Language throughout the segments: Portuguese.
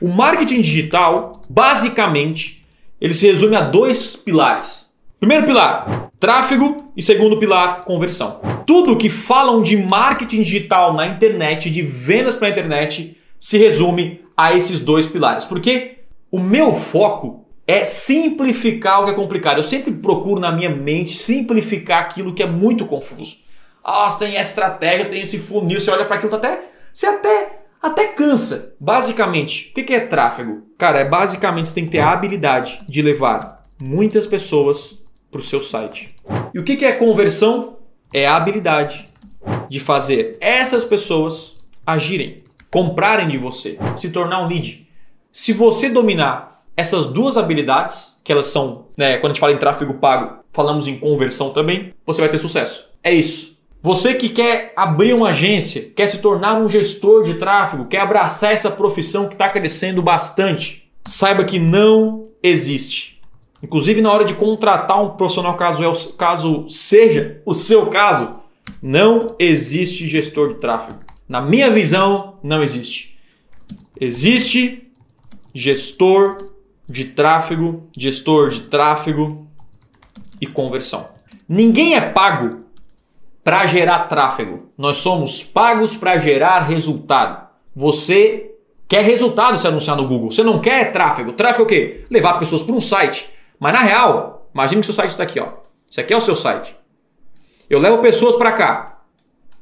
O marketing digital, basicamente, ele se resume a dois pilares. Primeiro pilar, tráfego e segundo pilar, conversão. Tudo que falam de marketing digital na internet, de vendas para a internet, se resume a esses dois pilares. Porque o meu foco é simplificar o que é complicado. Eu sempre procuro na minha mente simplificar aquilo que é muito confuso. Ah, tem estratégia, tem esse funil, você olha para aquilo, tá até, você até até cansa. Basicamente, o que é tráfego? Cara, é basicamente você tem que ter a habilidade de levar muitas pessoas para o seu site. E o que é conversão? É a habilidade de fazer essas pessoas agirem, comprarem de você, se tornar um lead. Se você dominar essas duas habilidades, que elas são, né, quando a gente fala em tráfego pago, falamos em conversão também, você vai ter sucesso. É isso. Você que quer abrir uma agência, quer se tornar um gestor de tráfego, quer abraçar essa profissão que está crescendo bastante, saiba que não existe. Inclusive na hora de contratar um profissional, caso, é o, caso seja o seu caso, não existe gestor de tráfego. Na minha visão, não existe. Existe gestor de tráfego, gestor de tráfego e conversão. Ninguém é pago para gerar tráfego. Nós somos pagos para gerar resultado. Você quer resultado se anunciar no Google. Você não quer tráfego. Tráfego é o quê? Levar pessoas para um site. Mas na real, imagine que seu site está aqui, ó. Isso aqui é o seu site. Eu levo pessoas para cá.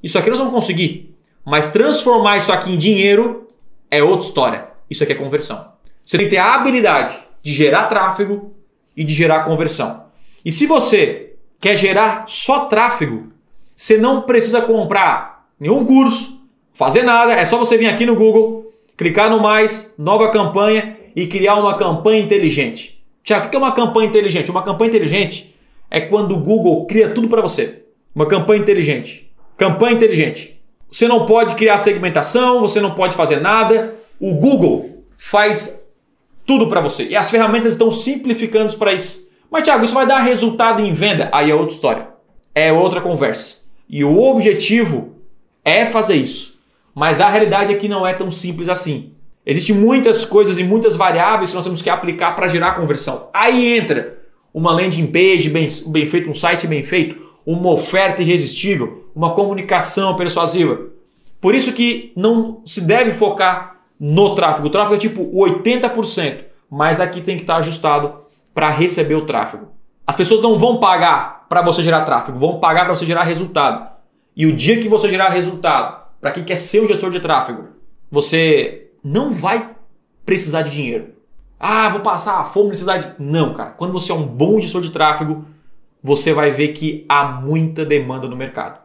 Isso aqui nós vamos conseguir. Mas transformar isso aqui em dinheiro é outra história. Isso aqui é conversão. Você tem que ter a habilidade de gerar tráfego e de gerar conversão. E se você quer gerar só tráfego, você não precisa comprar nenhum curso, fazer nada, é só você vir aqui no Google, clicar no mais, nova campanha e criar uma campanha inteligente. Tiago, o que é uma campanha inteligente? Uma campanha inteligente é quando o Google cria tudo para você. Uma campanha inteligente. Campanha inteligente. Você não pode criar segmentação, você não pode fazer nada. O Google faz tudo para você. E as ferramentas estão simplificando para isso. Mas, Tiago, isso vai dar resultado em venda? Aí é outra história. É outra conversa. E o objetivo é fazer isso. Mas a realidade é que não é tão simples assim. Existem muitas coisas e muitas variáveis que nós temos que aplicar para gerar conversão. Aí entra uma landing page bem, bem feita, um site bem feito, uma oferta irresistível, uma comunicação persuasiva. Por isso que não se deve focar no tráfego. O tráfego é tipo 80%, mas aqui tem que estar ajustado para receber o tráfego. As pessoas não vão pagar para você gerar tráfego, vão pagar para você gerar resultado. E o dia que você gerar resultado, para quem quer ser um gestor de tráfego, você não vai precisar de dinheiro. Ah, vou passar a fome, necessidade. Não, cara. Quando você é um bom gestor de tráfego, você vai ver que há muita demanda no mercado.